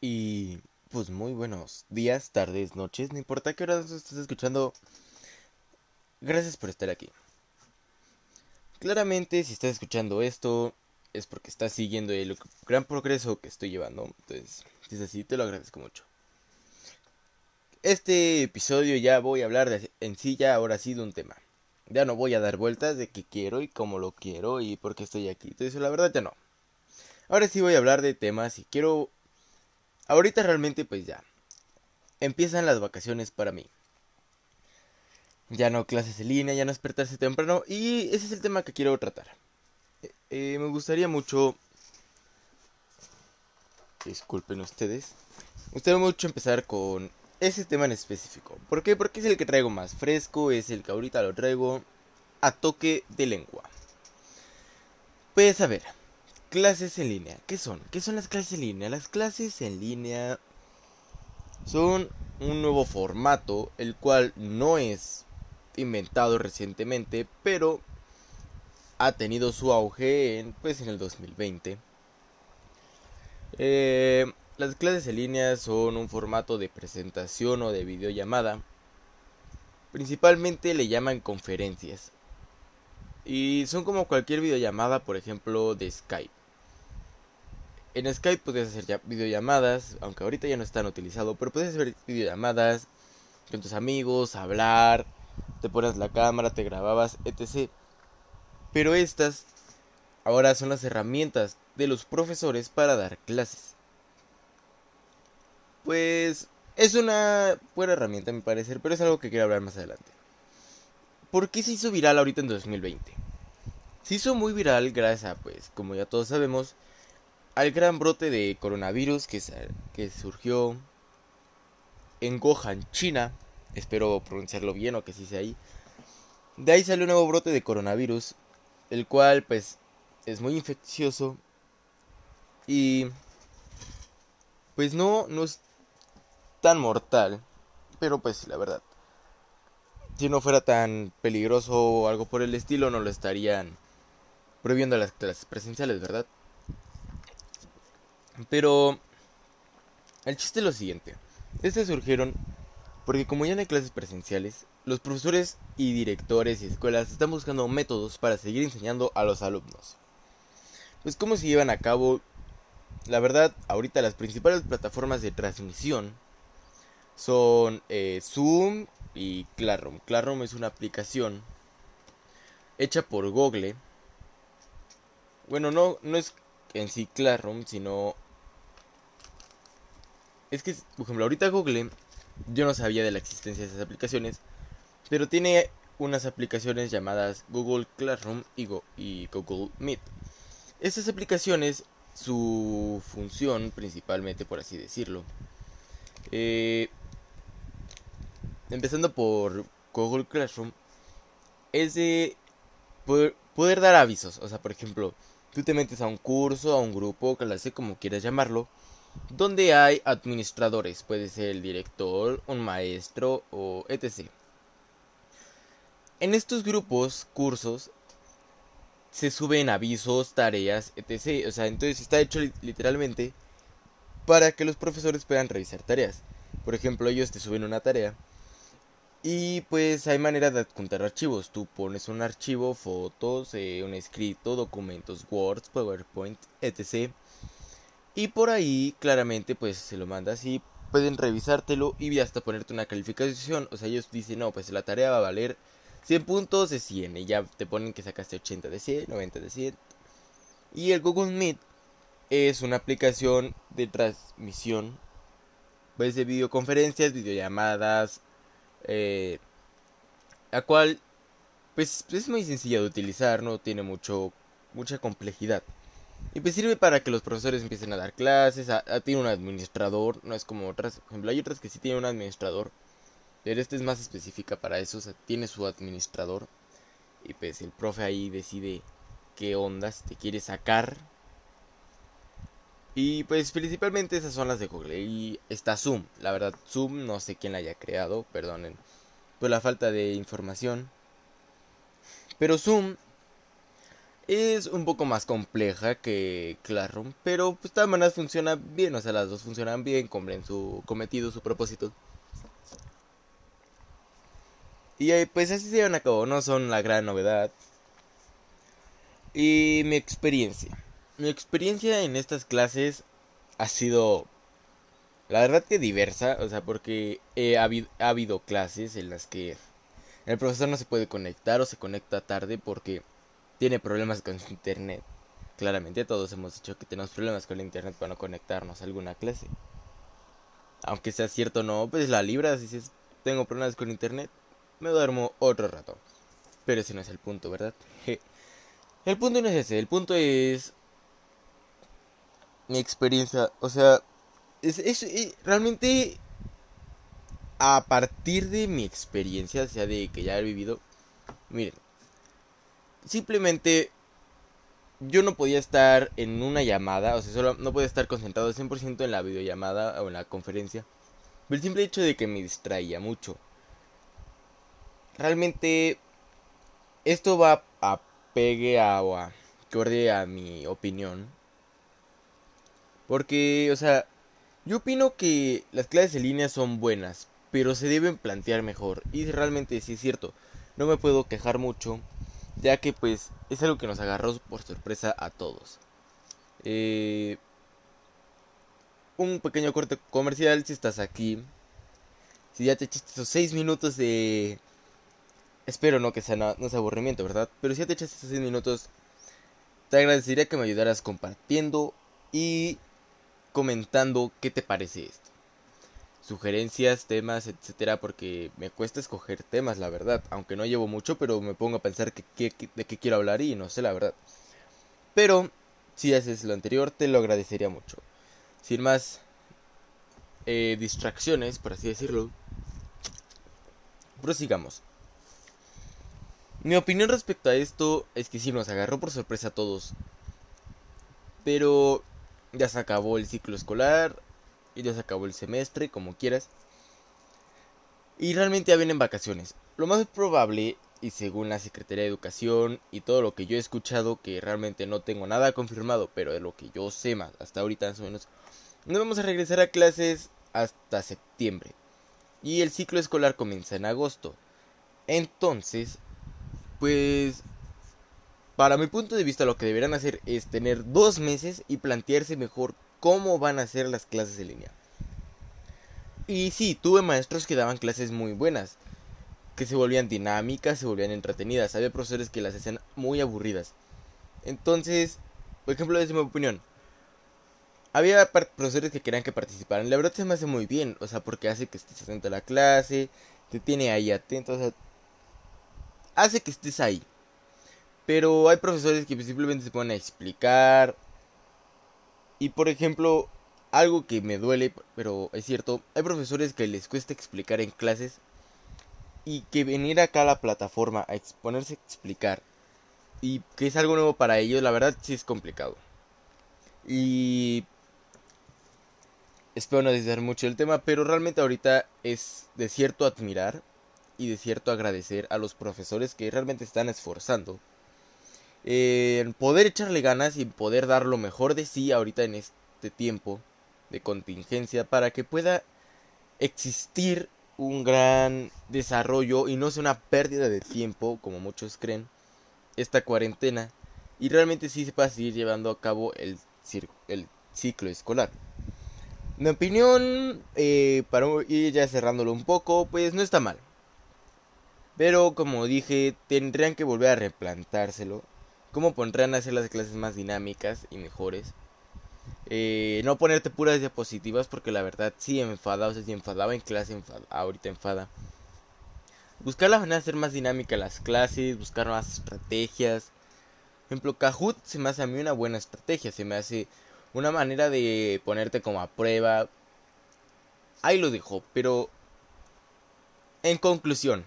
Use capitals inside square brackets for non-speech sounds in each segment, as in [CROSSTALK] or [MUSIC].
Y pues muy buenos días, tardes, noches, no importa qué hora estés escuchando. Gracias por estar aquí. Claramente, si estás escuchando esto, es porque estás siguiendo el gran progreso que estoy llevando. Entonces, si es así, te lo agradezco mucho. Este episodio ya voy a hablar de, en sí ya ahora sí de un tema. Ya no voy a dar vueltas de qué quiero y cómo lo quiero y por qué estoy aquí. Entonces, la verdad ya no. Ahora sí voy a hablar de temas y quiero Ahorita realmente pues ya. Empiezan las vacaciones para mí. Ya no clases en línea, ya no despertarse temprano. Y ese es el tema que quiero tratar. Eh, eh, me gustaría mucho... Disculpen ustedes. Me gustaría mucho empezar con ese tema en específico. ¿Por qué? Porque es el que traigo más fresco, es el que ahorita lo traigo a toque de lengua. Pues a ver, Clases en línea. ¿Qué son? ¿Qué son las clases en línea? Las clases en línea son un nuevo formato, el cual no es inventado recientemente, pero ha tenido su auge en, pues, en el 2020. Eh, las clases en línea son un formato de presentación o de videollamada. Principalmente le llaman conferencias. Y son como cualquier videollamada, por ejemplo, de Skype. En Skype puedes hacer ya videollamadas, aunque ahorita ya no están utilizados, pero puedes hacer videollamadas con tus amigos, hablar, te pones la cámara, te grababas, etc. Pero estas ahora son las herramientas de los profesores para dar clases. Pues es una buena herramienta, a mi parecer, pero es algo que quiero hablar más adelante. ¿Por qué se hizo viral ahorita en 2020? Se hizo muy viral gracias a, pues, como ya todos sabemos, al gran brote de coronavirus que, que surgió en Wuhan, China. Espero pronunciarlo bien o que sí sea ahí. De ahí salió un nuevo brote de coronavirus, el cual pues es muy infeccioso y pues no, no es tan mortal, pero pues la verdad, si no fuera tan peligroso o algo por el estilo, no lo estarían prohibiendo las clases presenciales, ¿verdad? Pero el chiste es lo siguiente. Estas surgieron porque como ya no hay clases presenciales, los profesores y directores y escuelas están buscando métodos para seguir enseñando a los alumnos. Pues cómo se llevan a cabo, la verdad, ahorita las principales plataformas de transmisión son eh, Zoom y Classroom. Classroom es una aplicación hecha por Google. Bueno, no, no es en sí Classroom, sino es que, por ejemplo, ahorita Google, yo no sabía de la existencia de esas aplicaciones, pero tiene unas aplicaciones llamadas Google Classroom y, Google Meet. Estas aplicaciones, su función principalmente, por así decirlo, eh, empezando por Google Classroom, es de poder, poder, dar avisos. O sea, por ejemplo, tú te metes a un curso, a un grupo, clase, como quieras llamarlo, donde hay administradores, puede ser el director, un maestro o etc. En estos grupos, cursos, se suben avisos, tareas, etc. O sea, entonces está hecho literalmente para que los profesores puedan revisar tareas. Por ejemplo, ellos te suben una tarea y pues hay manera de adjuntar archivos. Tú pones un archivo, fotos, eh, un escrito, documentos, Word, PowerPoint, etc. Y por ahí claramente pues se lo mandas y pueden revisártelo y hasta ponerte una calificación. O sea, ellos dicen, no, pues la tarea va a valer 100 puntos de 100 y ya te ponen que sacaste 80 de 100, 90 de 100. Y el Google Meet es una aplicación de transmisión pues, de videoconferencias, videollamadas, eh, la cual pues es muy sencilla de utilizar, no tiene mucho mucha complejidad. Y pues sirve para que los profesores empiecen a dar clases, tiene un administrador, no es como otras, por ejemplo, hay otras que sí tienen un administrador, pero esta es más específica para eso, o sea, tiene su administrador y pues el profe ahí decide qué ondas te quiere sacar. Y pues principalmente esas son las de Google. Y está Zoom. La verdad, Zoom no sé quién la haya creado, perdonen por la falta de información. Pero Zoom es un poco más compleja que Classroom, pero pues de todas maneras funciona bien, o sea, las dos funcionan bien, cumplen su cometido, su propósito. Y pues así se llevan a cabo, no son la gran novedad. Y mi experiencia. Mi experiencia en estas clases ha sido, la verdad que diversa, o sea, porque ha habido clases en las que el profesor no se puede conectar o se conecta tarde porque tiene problemas con su internet. Claramente todos hemos dicho que tenemos problemas con el internet para no conectarnos a alguna clase. Aunque sea cierto o no, pues la libra si dices tengo problemas con internet, me duermo otro rato. Pero ese no es el punto, ¿verdad? el punto no es ese, el punto es mi experiencia, o sea, es, es, es, realmente a partir de mi experiencia, o sea, de que ya he vivido, miren, simplemente yo no podía estar en una llamada, o sea, solo no podía estar concentrado 100% en la videollamada o en la conferencia. Por el simple hecho de que me distraía mucho. Realmente esto va a pegue a, o a que a mi opinión. Porque, o sea, yo opino que las clases en línea son buenas, pero se deben plantear mejor. Y realmente sí es cierto, no me puedo quejar mucho ya que pues es algo que nos agarró por sorpresa a todos. Eh, un pequeño corte comercial si estás aquí. Si ya te echaste esos 6 minutos de... Espero no que sea, no, sea aburrimiento, ¿verdad? Pero si ya te echaste esos 6 minutos, te agradecería que me ayudaras compartiendo y comentando qué te parece esto sugerencias, temas, etcétera, porque me cuesta escoger temas, la verdad. Aunque no llevo mucho, pero me pongo a pensar que, de qué quiero hablar y no sé, la verdad. Pero, si haces lo anterior, te lo agradecería mucho. Sin más eh, distracciones, por así decirlo, prosigamos. Mi opinión respecto a esto es que sí nos agarró por sorpresa a todos. Pero ya se acabó el ciclo escolar, y ya se acabó el semestre, como quieras. Y realmente ya vienen vacaciones. Lo más probable, y según la Secretaría de Educación y todo lo que yo he escuchado, que realmente no tengo nada confirmado, pero de lo que yo sé más, hasta ahorita más o menos, no vamos a regresar a clases hasta septiembre. Y el ciclo escolar comienza en agosto. Entonces, pues para mi punto de vista lo que deberán hacer es tener dos meses y plantearse mejor cómo van a ser las clases en línea. Y sí, tuve maestros que daban clases muy buenas, que se volvían dinámicas, se volvían entretenidas. Había profesores que las hacían muy aburridas. Entonces, por ejemplo, desde mi opinión, había profesores que querían que participaran. La verdad se me hace muy bien, o sea, porque hace que estés atento a la clase, te tiene ahí atento, o sea, hace que estés ahí. Pero hay profesores que simplemente se ponen a explicar, y por ejemplo, algo que me duele, pero es cierto, hay profesores que les cuesta explicar en clases y que venir acá a la plataforma a exponerse a explicar y que es algo nuevo para ellos, la verdad sí es complicado. Y espero no desviar mucho el tema, pero realmente ahorita es de cierto admirar y de cierto agradecer a los profesores que realmente están esforzando en poder echarle ganas y poder dar lo mejor de sí ahorita en este tiempo de contingencia para que pueda existir un gran desarrollo y no sea una pérdida de tiempo como muchos creen esta cuarentena y realmente sí se pueda seguir llevando a cabo el, el ciclo escolar. Mi opinión, eh, para ir ya cerrándolo un poco, pues no está mal. Pero como dije, tendrían que volver a replantárselo cómo a hacer las clases más dinámicas y mejores. Eh, no ponerte puras diapositivas porque la verdad sí enfada, o sea, si enfadaba en clase, enfada, ahorita enfada. Buscar la manera de hacer más dinámica las clases, buscar más estrategias. Por ejemplo, Kahoot se me hace a mí una buena estrategia, se me hace una manera de ponerte como a prueba. Ahí lo dejo, pero en conclusión,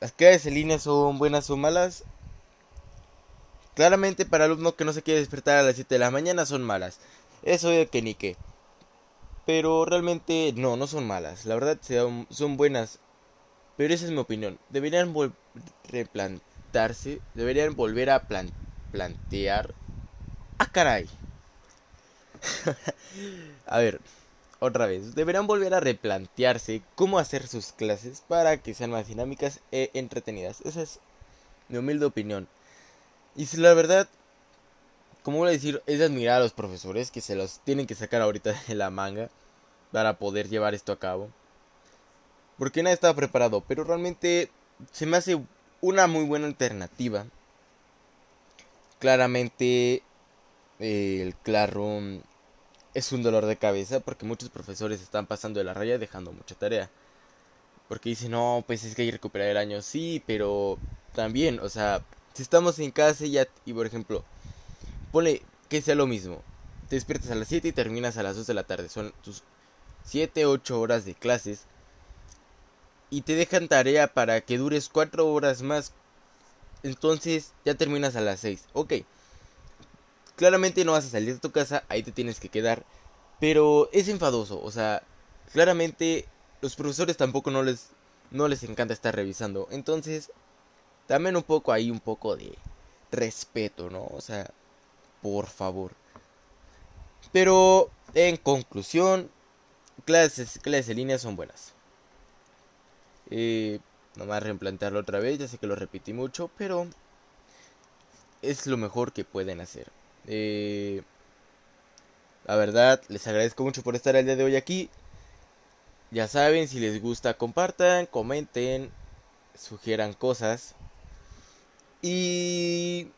las clases en línea son buenas o malas, Claramente para alumno que no se quiere despertar a las 7 de la mañana son malas. Eso de que ni qué. Pero realmente no, no son malas. La verdad son buenas. Pero esa es mi opinión. Deberían replantarse. Deberían volver a replantear. ¡Ah, caray! [LAUGHS] a ver, otra vez. Deberán volver a replantearse cómo hacer sus clases para que sean más dinámicas e entretenidas. Esa es mi humilde opinión. Y si la verdad, como voy a decir, es admirar a los profesores que se los tienen que sacar ahorita de la manga para poder llevar esto a cabo. Porque nadie estaba preparado, pero realmente se me hace una muy buena alternativa. Claramente el Classroom es un dolor de cabeza porque muchos profesores están pasando de la raya dejando mucha tarea. Porque dicen, no, pues es que hay que recuperar el año. Sí, pero también, o sea, si estamos en casa y ya, y por ejemplo, ponle que sea lo mismo. Te despiertas a las 7 y terminas a las 2 de la tarde. Son tus 7, 8 horas de clases. Y te dejan tarea para que dures 4 horas más. Entonces ya terminas a las 6. Ok. Claramente no vas a salir de tu casa, ahí te tienes que quedar. Pero es enfadoso, o sea, claramente los profesores tampoco no les, no les encanta estar revisando. Entonces, también un poco ahí, un poco de respeto, ¿no? O sea, por favor. Pero, en conclusión, clases, clases en línea son buenas. Eh, nomás replantearlo otra vez, ya sé que lo repetí mucho, pero es lo mejor que pueden hacer. Eh, la verdad, les agradezco mucho por estar el día de hoy aquí. Ya saben, si les gusta, compartan, comenten, sugieran cosas. Y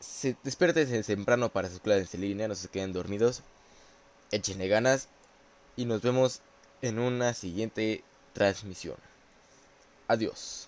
se, despierten temprano para sus clases en línea, no se queden dormidos. Échenle ganas y nos vemos en una siguiente transmisión. Adiós.